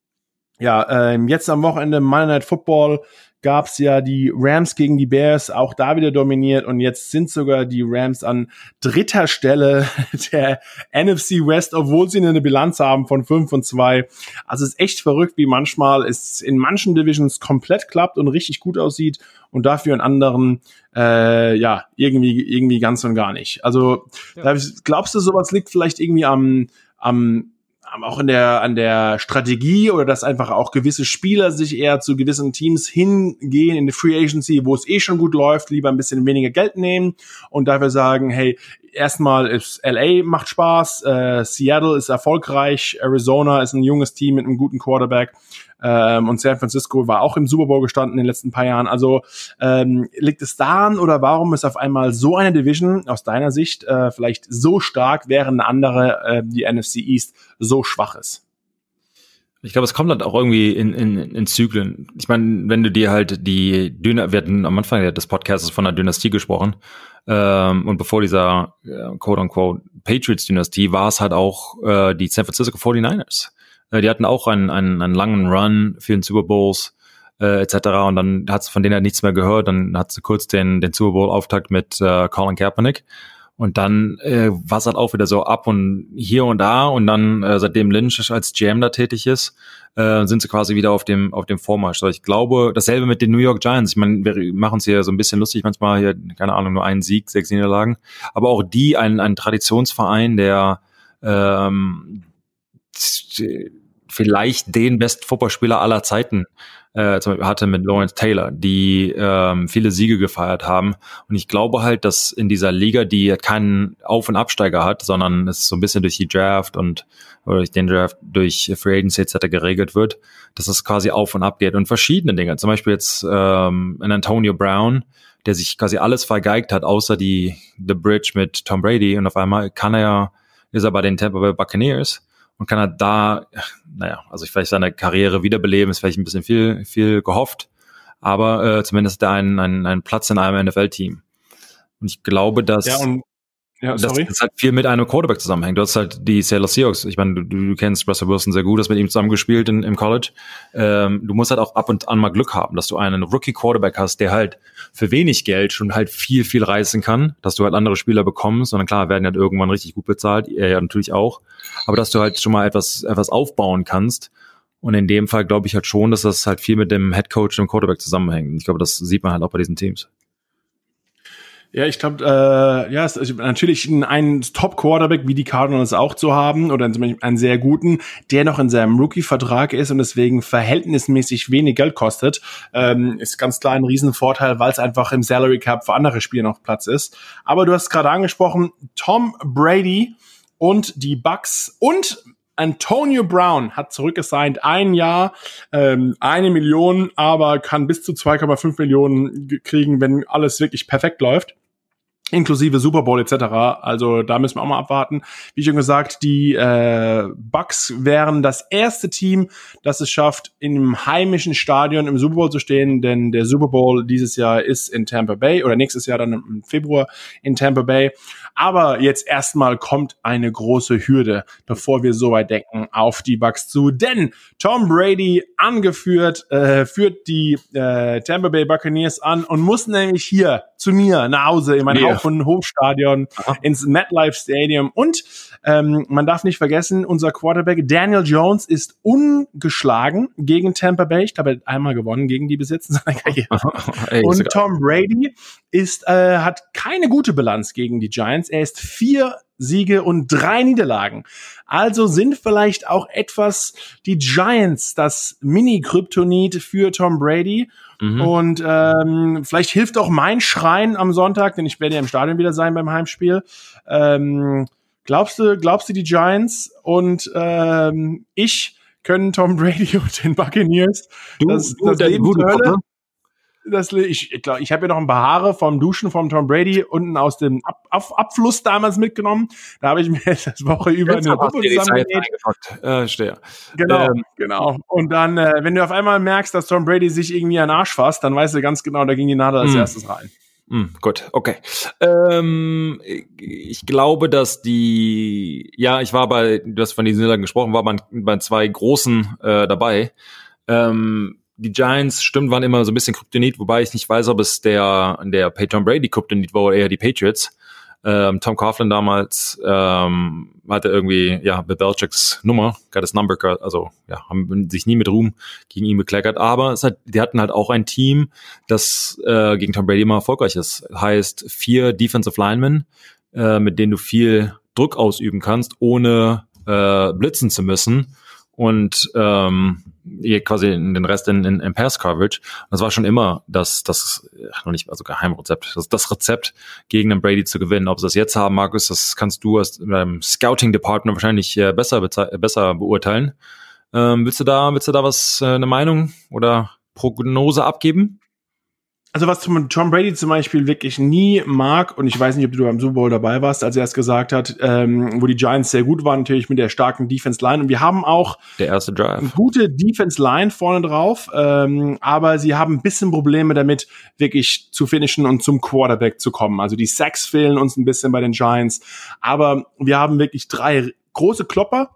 ja, ähm, jetzt am Wochenende Monday Night Football gab's ja die Rams gegen die Bears, auch da wieder dominiert und jetzt sind sogar die Rams an dritter Stelle <laughs> der NFC West, obwohl sie eine Bilanz haben von 5 und 2. Also es ist echt verrückt, wie manchmal es in manchen Divisions komplett klappt und richtig gut aussieht und dafür in anderen äh, ja irgendwie irgendwie ganz und gar nicht. Also ja. glaubst du, sowas liegt vielleicht irgendwie am am auch in der, an der Strategie oder dass einfach auch gewisse Spieler sich eher zu gewissen Teams hingehen in die Free Agency, wo es eh schon gut läuft, lieber ein bisschen weniger Geld nehmen und dafür sagen, hey, erstmal ist LA macht Spaß, äh, Seattle ist erfolgreich, Arizona ist ein junges Team mit einem guten Quarterback ähm, und San Francisco war auch im Super Bowl gestanden in den letzten paar Jahren. Also ähm, liegt es daran oder warum ist auf einmal so eine Division aus deiner Sicht äh, vielleicht so stark, während eine andere, äh, die NFC East, so schwach ist? Ich glaube, es kommt halt auch irgendwie in, in, in Zyklen. Ich meine, wenn du dir halt die Dynastie, wir hatten am Anfang des Podcasts von einer Dynastie gesprochen, ähm, und bevor dieser äh, quote-unquote Patriots-Dynastie war es halt auch äh, die San Francisco 49ers. Äh, die hatten auch einen, einen, einen langen Run den Super Bowls äh, etc. Und dann hat von denen halt nichts mehr gehört. Dann hat sie kurz den, den Super Bowl-Auftakt mit äh, Colin Kaepernick. Und dann äh, war es halt auch wieder so ab und hier und da. Und dann, äh, seitdem Lynch als GM da tätig ist, äh, sind sie quasi wieder auf dem, auf dem Vormarsch. Also ich glaube, dasselbe mit den New York Giants. Ich meine, wir machen uns hier so ein bisschen lustig manchmal hier, keine Ahnung, nur einen Sieg, sechs Niederlagen. Aber auch die, ein, ein Traditionsverein, der ähm, vielleicht den besten Footballspieler aller Zeiten äh, zum Beispiel hatte mit Lawrence Taylor, die ähm, viele Siege gefeiert haben. Und ich glaube halt, dass in dieser Liga, die keinen Auf- und Absteiger hat, sondern es so ein bisschen durch die Draft und oder durch den Draft, durch Free Agency etc. geregelt wird, dass es quasi auf und ab geht. Und verschiedene Dinge. Zum Beispiel jetzt ähm, ein Antonio Brown, der sich quasi alles vergeigt hat, außer die The Bridge mit Tom Brady. Und auf einmal kann er, ist er bei den Tampa Bay Buccaneers und kann er da, naja, also vielleicht seine Karriere wiederbeleben, ist vielleicht ein bisschen viel, viel gehofft, aber äh, zumindest da einen, einen, einen Platz in einem NFL-Team. Und ich glaube, dass ja, und ja, sorry. Das, das halt viel mit einem Quarterback zusammenhängt. Du hast halt die Sailor Seahawks. Ich meine, du, du kennst Russell Wilson sehr gut, hast mit ihm zusammengespielt in, im College. Ähm, du musst halt auch ab und an mal Glück haben, dass du einen Rookie-Quarterback hast, der halt für wenig Geld schon halt viel, viel reißen kann, dass du halt andere Spieler bekommst. Und dann klar, werden halt irgendwann richtig gut bezahlt. Er ja natürlich auch. Aber dass du halt schon mal etwas, etwas aufbauen kannst. Und in dem Fall glaube ich halt schon, dass das halt viel mit dem Head Coach und dem Quarterback zusammenhängt. Ich glaube, das sieht man halt auch bei diesen Teams. Ja, ich glaube, äh, ja, es ist natürlich einen Top-Quarterback wie die Cardinals auch zu haben oder zum Beispiel einen sehr guten, der noch in seinem Rookie-Vertrag ist und deswegen verhältnismäßig wenig Geld kostet, ähm, ist ganz klar ein Riesenvorteil, weil es einfach im Salary Cap für andere Spieler noch Platz ist. Aber du hast gerade angesprochen, Tom Brady und die Bucks und Antonio Brown hat zurückgesigned, ein Jahr, ähm, eine Million, aber kann bis zu 2,5 Millionen kriegen, wenn alles wirklich perfekt läuft inklusive Super Bowl etc. Also da müssen wir auch mal abwarten. Wie schon gesagt, die äh, Bucks wären das erste Team, das es schafft, im heimischen Stadion im Super Bowl zu stehen, denn der Super Bowl dieses Jahr ist in Tampa Bay oder nächstes Jahr dann im Februar in Tampa Bay. Aber jetzt erstmal kommt eine große Hürde, bevor wir so weit denken, auf die Bucks zu. Denn Tom Brady angeführt, äh, führt die äh, Tampa Bay Buccaneers an und muss nämlich hier zu mir nach Hause in mein yeah. Auf- und Hofstadion, ins MetLife Stadium. Und ähm, man darf nicht vergessen, unser Quarterback Daniel Jones ist ungeschlagen gegen Tampa Bay. Ich glaube, er hat einmal gewonnen gegen die Besitzer in seiner <laughs> Karriere. und Tom Brady ist, äh, hat keine gute Bilanz gegen die Giants. Er ist vier Siege und drei Niederlagen. Also sind vielleicht auch etwas die Giants das Mini-Kryptonit für Tom Brady. Mhm. Und ähm, vielleicht hilft auch mein Schreien am Sonntag, denn ich werde ja im Stadion wieder sein beim Heimspiel. Ähm, glaubst du, glaubst du, die Giants und ähm, ich können Tom Brady <laughs> und den Buccaneers du, das, das Leben zur Hölle, das, ich ich, glaub, ich habe ja noch ein paar Haare vom Duschen vom Tom Brady unten aus dem Ab, Ab, Abfluss damals mitgenommen. Da habe ich mir <laughs> das Woche über eine Puppe zusammengenäht. Äh, stehe. Genau, ähm. genau. Und dann, äh, wenn du auf einmal merkst, dass Tom Brady sich irgendwie an den Arsch fasst, dann weißt du ganz genau, da ging die Nadel als mm. erstes rein. Mm, gut, okay. Ähm, ich glaube, dass die, ja, ich war bei, du hast von diesen Niederlagen gesprochen, war bei, bei zwei großen äh, dabei. Ähm, die Giants, stimmt, waren immer so ein bisschen Kryptonit, wobei ich nicht weiß, ob es der, der Peyton Brady Kryptonit war oder eher die Patriots. Ähm, Tom Coughlin damals ähm, hatte irgendwie, ja, Bill Belichicks Nummer, got his number, also ja, haben sich nie mit Ruhm gegen ihn bekleckert, aber es hat, die hatten halt auch ein Team, das äh, gegen Tom Brady immer erfolgreich ist. Heißt vier Defensive Linemen, äh, mit denen du viel Druck ausüben kannst, ohne äh, blitzen zu müssen und ähm, quasi den Rest in, in, in Pass Coverage. das war schon immer das, das noch nicht also Geheimrezept, das, das Rezept gegen den Brady zu gewinnen. Ob sie das jetzt haben, Markus, das kannst du aus deinem Scouting Department wahrscheinlich äh, besser besser beurteilen. Ähm, willst du da willst du da was äh, eine Meinung oder Prognose abgeben? Also was Tom Brady zum Beispiel wirklich nie mag, und ich weiß nicht, ob du beim Super Bowl dabei warst, als er es gesagt hat, ähm, wo die Giants sehr gut waren, natürlich mit der starken Defense Line. Und wir haben auch der erste Drive. eine gute Defense Line vorne drauf, ähm, aber sie haben ein bisschen Probleme damit, wirklich zu finishen und zum Quarterback zu kommen. Also die Sacks fehlen uns ein bisschen bei den Giants, aber wir haben wirklich drei große Klopper,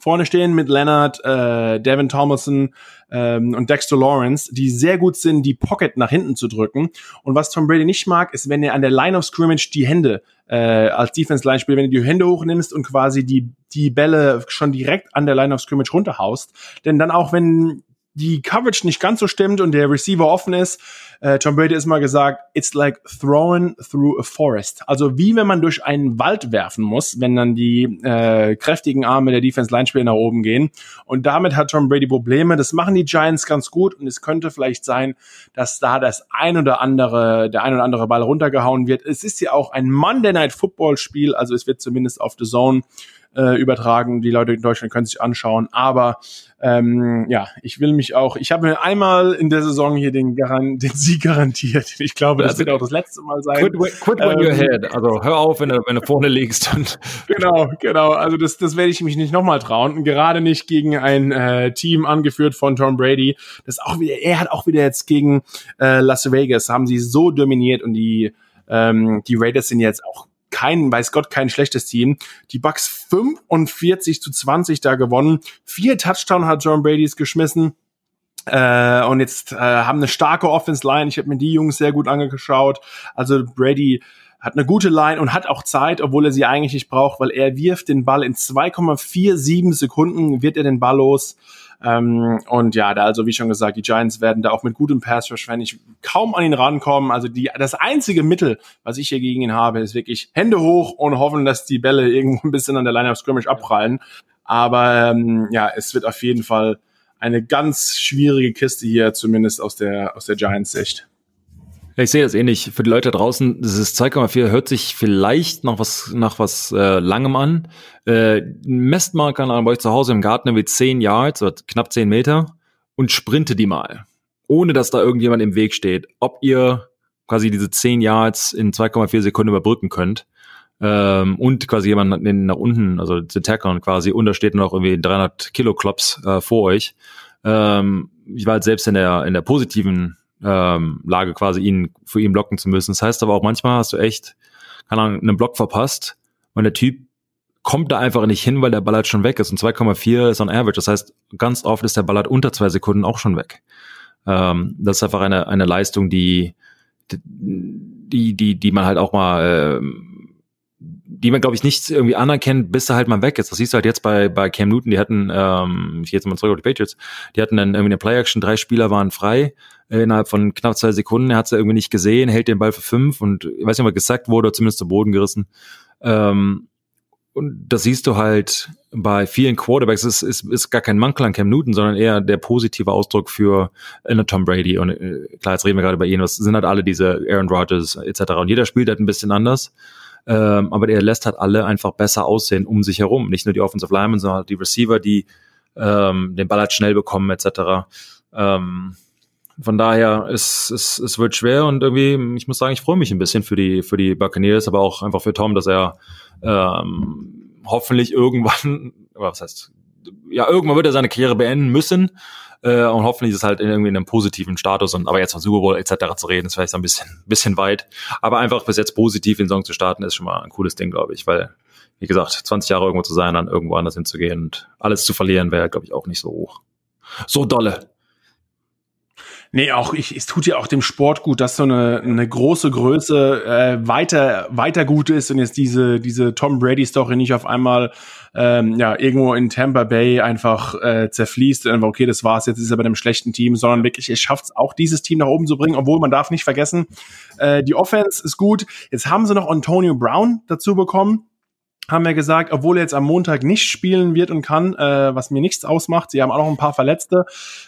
vorne stehen mit Leonard, äh, Devin Thomason ähm, und Dexter Lawrence, die sehr gut sind, die Pocket nach hinten zu drücken. Und was Tom Brady nicht mag, ist, wenn er an der Line of Scrimmage die Hände äh, als Defense-Line spielt, wenn du die Hände hochnimmst und quasi die, die Bälle schon direkt an der Line of Scrimmage runterhaust. Denn dann auch, wenn die Coverage nicht ganz so stimmt und der Receiver offen ist, äh, Tom Brady ist mal gesagt, it's like throwing through a forest. Also wie wenn man durch einen Wald werfen muss, wenn dann die äh, kräftigen Arme der Defense Line Spieler nach oben gehen. Und damit hat Tom Brady Probleme. Das machen die Giants ganz gut und es könnte vielleicht sein, dass da das ein oder andere, der ein oder andere Ball runtergehauen wird. Es ist ja auch ein Monday Night Football Spiel, also es wird zumindest auf The Zone äh, übertragen. Die Leute in Deutschland können sich anschauen. Aber ähm, ja, ich will mich auch. Ich habe mir einmal in der Saison hier den, den Sieg garantiert. Ich glaube, das, das wird auch das letzte Mal sein. Quit, quit when ähm, you're ahead. Also hör auf, wenn du, wenn du vorne liegst. <laughs> Genau, genau. Also das, das werde ich mich nicht nochmal trauen. Und gerade nicht gegen ein äh, Team angeführt von Tom Brady. Das auch wieder. Er hat auch wieder jetzt gegen äh, Las Vegas haben sie so dominiert und die ähm, die Raiders sind jetzt auch kein, weiß Gott, kein schlechtes Team. Die Bucks 45 zu 20 da gewonnen. Vier Touchdown hat John Brady's geschmissen. Äh, und jetzt äh, haben eine starke Offense Line. Ich habe mir die Jungs sehr gut angeschaut. Also Brady hat eine gute Line und hat auch Zeit, obwohl er sie eigentlich nicht braucht, weil er wirft den Ball in 2,47 Sekunden, wird er den Ball los. Ähm, und ja, da also wie schon gesagt, die Giants werden da auch mit gutem Pass wahrscheinlich kaum an ihn rankommen. Also die, das einzige Mittel, was ich hier gegen ihn habe, ist wirklich Hände hoch und hoffen, dass die Bälle <laughs> irgendwo ein bisschen an der Line of Scrimmage abprallen. Aber ähm, ja, es wird auf jeden Fall eine ganz schwierige Kiste hier, zumindest aus der, aus der Giants-Sicht. Ich sehe das ähnlich. Für die Leute draußen, das ist 2,4 hört sich vielleicht nach was, nach was äh, langem an. Äh, kann bei euch zu Hause im Garten irgendwie 10 Yards oder knapp 10 Meter und sprinte die mal. Ohne dass da irgendjemand im Weg steht. Ob ihr quasi diese 10 Yards in 2,4 Sekunden überbrücken könnt. Ähm, und quasi jemand nach unten, also den Tackern quasi, und da steht noch irgendwie 300 Kilo Klops äh, vor euch. Ähm, ich war halt selbst in der, in der positiven ähm, Lage quasi ihn für ihn blocken zu müssen. Das heißt aber auch manchmal hast du echt, keine Ahnung, einen Block verpasst und der Typ kommt da einfach nicht hin, weil der Ball halt schon weg ist. Und 2,4 ist on average. Das heißt, ganz oft ist der Ball halt unter zwei Sekunden auch schon weg. Ähm, das ist einfach eine, eine Leistung, die, die, die, die man halt auch mal, ähm, die man, glaube ich, nicht irgendwie anerkennt, bis er halt mal weg ist. Das siehst du halt jetzt bei, bei Cam Newton, die hatten, ähm, ich gehe jetzt mal zurück auf die Patriots, die hatten dann irgendwie eine Play-Action, drei Spieler waren frei, innerhalb von knapp zwei Sekunden, er hat sie irgendwie nicht gesehen, hält den Ball für fünf und ich weiß nicht, ob er gesackt wurde oder zumindest zu Boden gerissen. Ähm, und das siehst du halt bei vielen Quarterbacks, ist, ist, ist gar kein Mankel an Cam Newton, sondern eher der positive Ausdruck für äh, Tom Brady. Und äh, klar, jetzt reden wir gerade bei ihnen, das sind halt alle diese Aaron Rodgers etc. Und jeder spielt halt ein bisschen anders. Ähm, aber er lässt halt alle einfach besser aussehen um sich herum. Nicht nur die Offensive Linemen, sondern halt die Receiver, die ähm, den Ball halt schnell bekommen, etc. Ähm, von daher, es, es, es wird schwer und irgendwie, ich muss sagen, ich freue mich ein bisschen für die, für die Buccaneers, aber auch einfach für Tom, dass er ähm, hoffentlich irgendwann, <laughs> was heißt, ja, irgendwann wird er seine Karriere beenden müssen. Äh, und hoffentlich ist es halt in irgendwie in einem positiven Status. Und aber jetzt von Super Bowl etc. zu reden, ist vielleicht ein bisschen, <laughs> bisschen weit. Aber einfach bis jetzt positiv in Song zu starten, ist schon mal ein cooles Ding, glaube ich, weil wie gesagt, 20 Jahre irgendwo zu sein, dann irgendwo anders hinzugehen und alles zu verlieren, wäre, glaube ich, auch nicht so hoch. So dolle. Nee, auch ich, es tut ja auch dem Sport gut, dass so eine, eine große Größe äh, weiter, weiter gut ist und jetzt diese, diese Tom Brady-Story nicht auf einmal ähm, ja, irgendwo in Tampa Bay einfach äh, zerfließt. Einfach, okay, das war's, jetzt ist er bei einem schlechten Team, sondern wirklich, er schafft es auch, dieses Team nach oben zu bringen, obwohl man darf nicht vergessen, äh, die Offense ist gut. Jetzt haben sie noch Antonio Brown dazu bekommen haben wir gesagt, obwohl er jetzt am Montag nicht spielen wird und kann, äh, was mir nichts ausmacht. Sie haben auch noch ein paar Verletzte.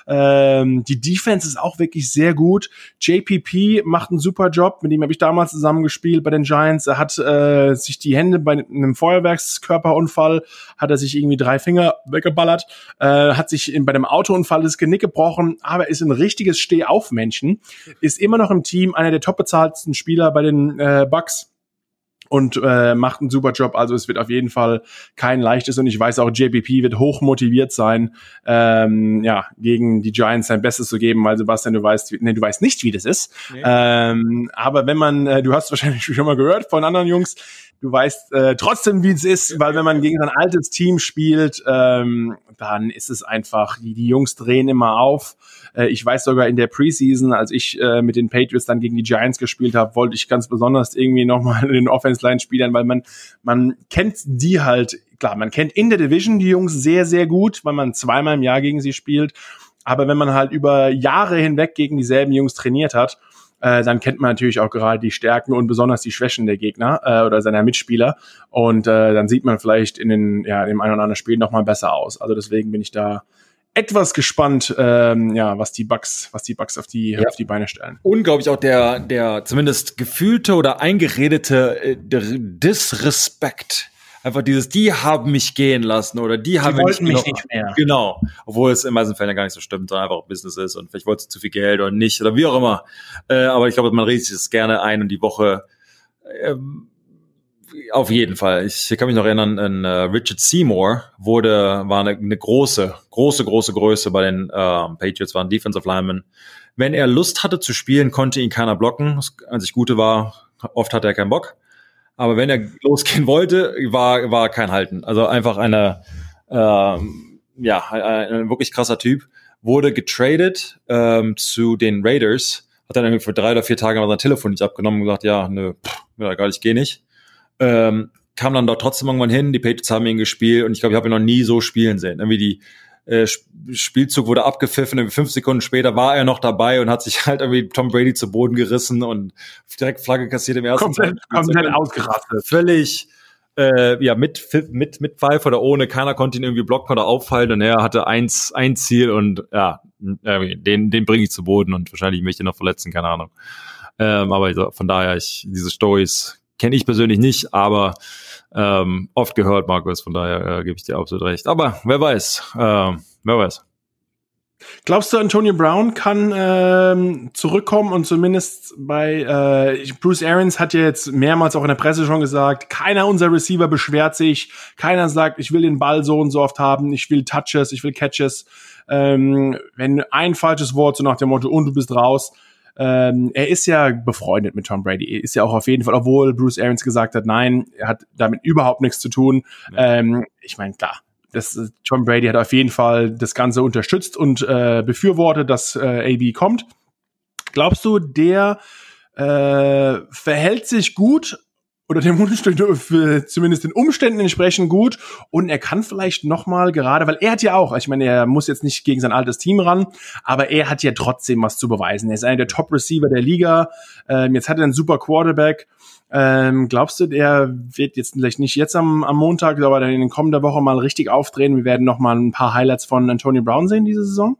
Ähm, die Defense ist auch wirklich sehr gut. JPP macht einen super Job. Mit ihm habe ich damals zusammengespielt bei den Giants. Er hat äh, sich die Hände bei einem Feuerwerkskörperunfall, hat er sich irgendwie drei Finger weggeballert, äh, hat sich in, bei dem Autounfall das Genick gebrochen, aber ist ein richtiges Stehaufmännchen. Ist immer noch im Team, einer der top bezahlten Spieler bei den äh, Bucks und äh, macht einen super Job. Also es wird auf jeden Fall kein leichtes und ich weiß auch, JPP wird hoch motiviert sein, ähm, ja, gegen die Giants sein Bestes zu geben, weil Sebastian, du weißt, nee, du weißt nicht, wie das ist. Nee. Ähm, aber wenn man, äh, du hast wahrscheinlich <laughs> schon mal gehört von anderen Jungs, du weißt äh, trotzdem, wie es ist, weil wenn man gegen ein altes Team spielt, ähm, dann ist es einfach, die, die Jungs drehen immer auf. Äh, ich weiß sogar in der Preseason, als ich äh, mit den Patriots dann gegen die Giants gespielt habe, wollte ich ganz besonders irgendwie nochmal <laughs> den Offense-Line-Spielern, weil man, man kennt die halt, klar, man kennt in der Division die Jungs sehr, sehr gut, weil man zweimal im Jahr gegen sie spielt. Aber wenn man halt über Jahre hinweg gegen dieselben Jungs trainiert hat, äh, dann kennt man natürlich auch gerade die Stärken und besonders die Schwächen der Gegner äh, oder seiner Mitspieler. Und äh, dann sieht man vielleicht in den, ja, dem einen oder anderen Spiel nochmal besser aus. Also deswegen bin ich da etwas gespannt, ähm, ja, was die Bugs, was die Bugs auf die ja. auf die Beine stellen. Unglaublich auch der der zumindest gefühlte oder eingeredete äh, Disrespekt einfach dieses, die haben mich gehen lassen oder die, die haben mich, mich nicht mehr. Genau. Obwohl es in meisten Fällen ja gar nicht so stimmt, sondern einfach Business ist und vielleicht wollte sie zu viel Geld oder nicht oder wie auch immer. Äh, aber ich glaube, man redet sich das gerne ein und die Woche ähm, auf jeden Fall. Ich kann mich noch erinnern, an uh, Richard Seymour wurde, war eine, eine, große, große, große Größe bei den uh, Patriots, war ein Defensive Lineman. Wenn er Lust hatte zu spielen, konnte ihn keiner blocken. Das an sich Gute war, oft hatte er keinen Bock. Aber wenn er losgehen wollte, war, war kein Halten. Also einfach eine, ähm, ja, ein, wirklich krasser Typ. Wurde getradet ähm, zu den Raiders, hat dann irgendwie für drei oder vier Tage mal sein Telefon nicht abgenommen und gesagt, ja, nö, pff, ja, egal, ich gehe nicht. Ähm, kam dann dort trotzdem irgendwann hin, die Patriots haben ihn gespielt und ich glaube, ich habe ihn noch nie so spielen sehen. Irgendwie die äh, Spielzug wurde abgepfiffen, fünf Sekunden später war er noch dabei und hat sich <laughs> halt irgendwie Tom Brady zu Boden gerissen und direkt Flagge kassiert im ersten Komplett, komplett ausgerastet. Völlig äh, ja, mit, mit, mit Pfeife oder ohne, keiner konnte ihn irgendwie blocken oder auffallen und er hatte eins, ein Ziel und ja, den, den bringe ich zu Boden und wahrscheinlich möchte ich noch verletzen, keine Ahnung. Ähm, aber von daher, ich, diese Stories kenne ich persönlich nicht, aber ähm, oft gehört, Markus, von daher äh, gebe ich dir absolut recht. Aber wer weiß, äh, wer weiß. Glaubst du, Antonio Brown kann ähm, zurückkommen und zumindest bei äh, Bruce Arians hat ja jetzt mehrmals auch in der Presse schon gesagt, keiner unserer Receiver beschwert sich, keiner sagt, ich will den Ball so und so oft haben, ich will Touches, ich will Catches. Ähm, wenn ein falsches Wort so nach dem Motto und du bist raus, ähm, er ist ja befreundet mit Tom Brady, ist ja auch auf jeden Fall, obwohl Bruce Arians gesagt hat, nein, er hat damit überhaupt nichts zu tun. Ja. Ähm, ich meine, klar, das, Tom Brady hat auf jeden Fall das Ganze unterstützt und äh, befürwortet, dass äh, AB kommt. Glaubst du, der äh, verhält sich gut oder dem für zumindest den Umständen entsprechend gut und er kann vielleicht noch mal gerade, weil er hat ja auch, ich meine, er muss jetzt nicht gegen sein altes Team ran, aber er hat ja trotzdem was zu beweisen. Er ist einer der Top Receiver der Liga. Ähm, jetzt hat er einen super Quarterback. Ähm, glaubst du, der wird jetzt vielleicht nicht jetzt am, am Montag, aber dann in kommender Woche mal richtig aufdrehen? Wir werden noch mal ein paar Highlights von Antonio Brown sehen diese Saison.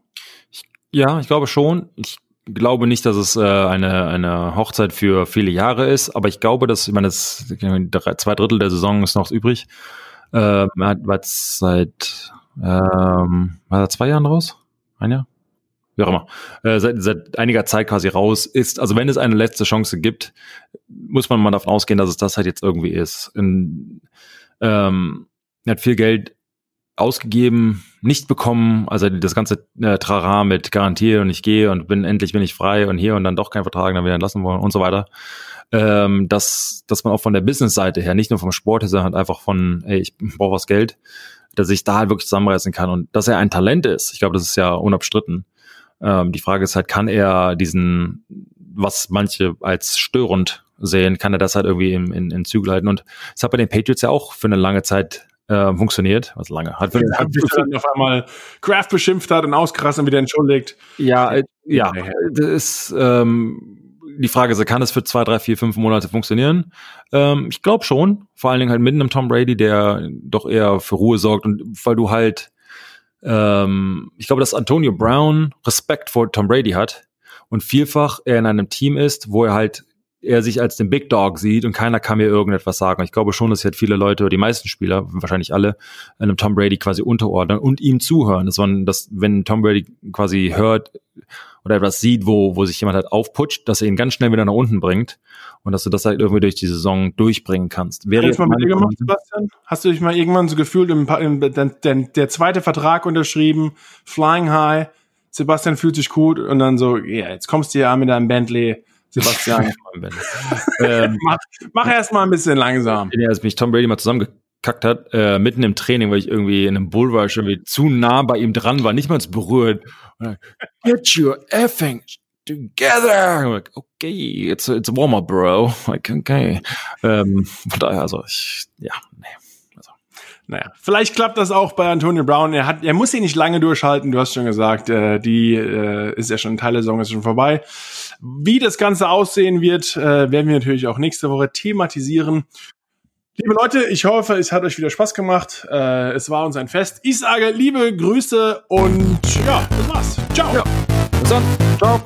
Ich, ja, ich glaube schon. Ich glaube nicht, dass es äh, eine, eine Hochzeit für viele Jahre ist, aber ich glaube, dass, ich meine, das, zwei Drittel der Saison ist noch übrig. Äh, er hat war seit, ähm, war er zwei Jahren raus? Ein Jahr? Wie auch immer. Äh, seit, seit einiger Zeit quasi raus ist. Also wenn es eine letzte Chance gibt, muss man mal davon ausgehen, dass es das halt jetzt irgendwie ist. In, ähm, er hat viel Geld ausgegeben, nicht bekommen, also das ganze äh, Trara mit Garantie und ich gehe und bin endlich bin ich frei und hier und dann doch kein Vertrag, dann wieder entlassen wollen und so weiter. Ähm, dass, dass man auch von der Business-Seite her, nicht nur vom Sport, sondern halt einfach von, ey, ich brauche was Geld, dass ich da halt wirklich zusammenreißen kann und dass er ein Talent ist. Ich glaube, das ist ja unabstritten. Ähm, die Frage ist halt, kann er diesen, was manche als störend sehen, kann er das halt irgendwie in, in, in Zügel halten. Und es hat bei den Patriots ja auch für eine lange Zeit äh, funktioniert. Was lange hat. Ja, hat sich dann auf einmal Kraft beschimpft hat und ausgerastet und wieder entschuldigt. Ja, äh, ja, das ist, ähm, die Frage ist, kann es für zwei, drei, vier, fünf Monate funktionieren? Ähm, ich glaube schon. Vor allen Dingen halt mit einem Tom Brady, der doch eher für Ruhe sorgt und weil du halt, ähm, ich glaube, dass Antonio Brown Respekt vor Tom Brady hat und vielfach er in einem Team ist, wo er halt er sich als den Big Dog sieht und keiner kann mir irgendetwas sagen. Ich glaube schon, dass jetzt viele Leute, die meisten Spieler, wahrscheinlich alle, einem Tom Brady quasi unterordnen und ihm zuhören. Das man, dass, wenn Tom Brady quasi hört oder etwas sieht, wo, wo sich jemand halt aufputscht, dass er ihn ganz schnell wieder nach unten bringt und dass du das halt irgendwie durch die Saison durchbringen kannst. Wäre jetzt mal mit dir gemacht, Sebastian? Hast du dich mal irgendwann so gefühlt, im, im, der, der, der zweite Vertrag unterschrieben, Flying High, Sebastian fühlt sich gut und dann so, ja, yeah, jetzt kommst du ja mit deinem Bentley, Sebastian. <laughs> ähm, <laughs> mach mach erst mal ein bisschen langsam. Als mich Tom Brady mal zusammengekackt hat, äh, mitten im Training, weil ich irgendwie in einem Bullrush irgendwie zu nah bei ihm dran war, nicht mal berührt. <laughs> Get your effing together. Like, okay, it's it's a warm-up, bro. Like, okay. Ähm, von daher, also ich, ja, nee. Naja, vielleicht klappt das auch bei Antonio Brown. Er hat, er muss ihn nicht lange durchhalten. Du hast schon gesagt, äh, die äh, ist ja schon Teil der Saison ist schon vorbei. Wie das Ganze aussehen wird, äh, werden wir natürlich auch nächste Woche thematisieren. Liebe Leute, ich hoffe, es hat euch wieder Spaß gemacht. Äh, es war uns ein Fest. Ich sage liebe Grüße und ja, das war's. Ciao. Ja. Bis dann. Ciao.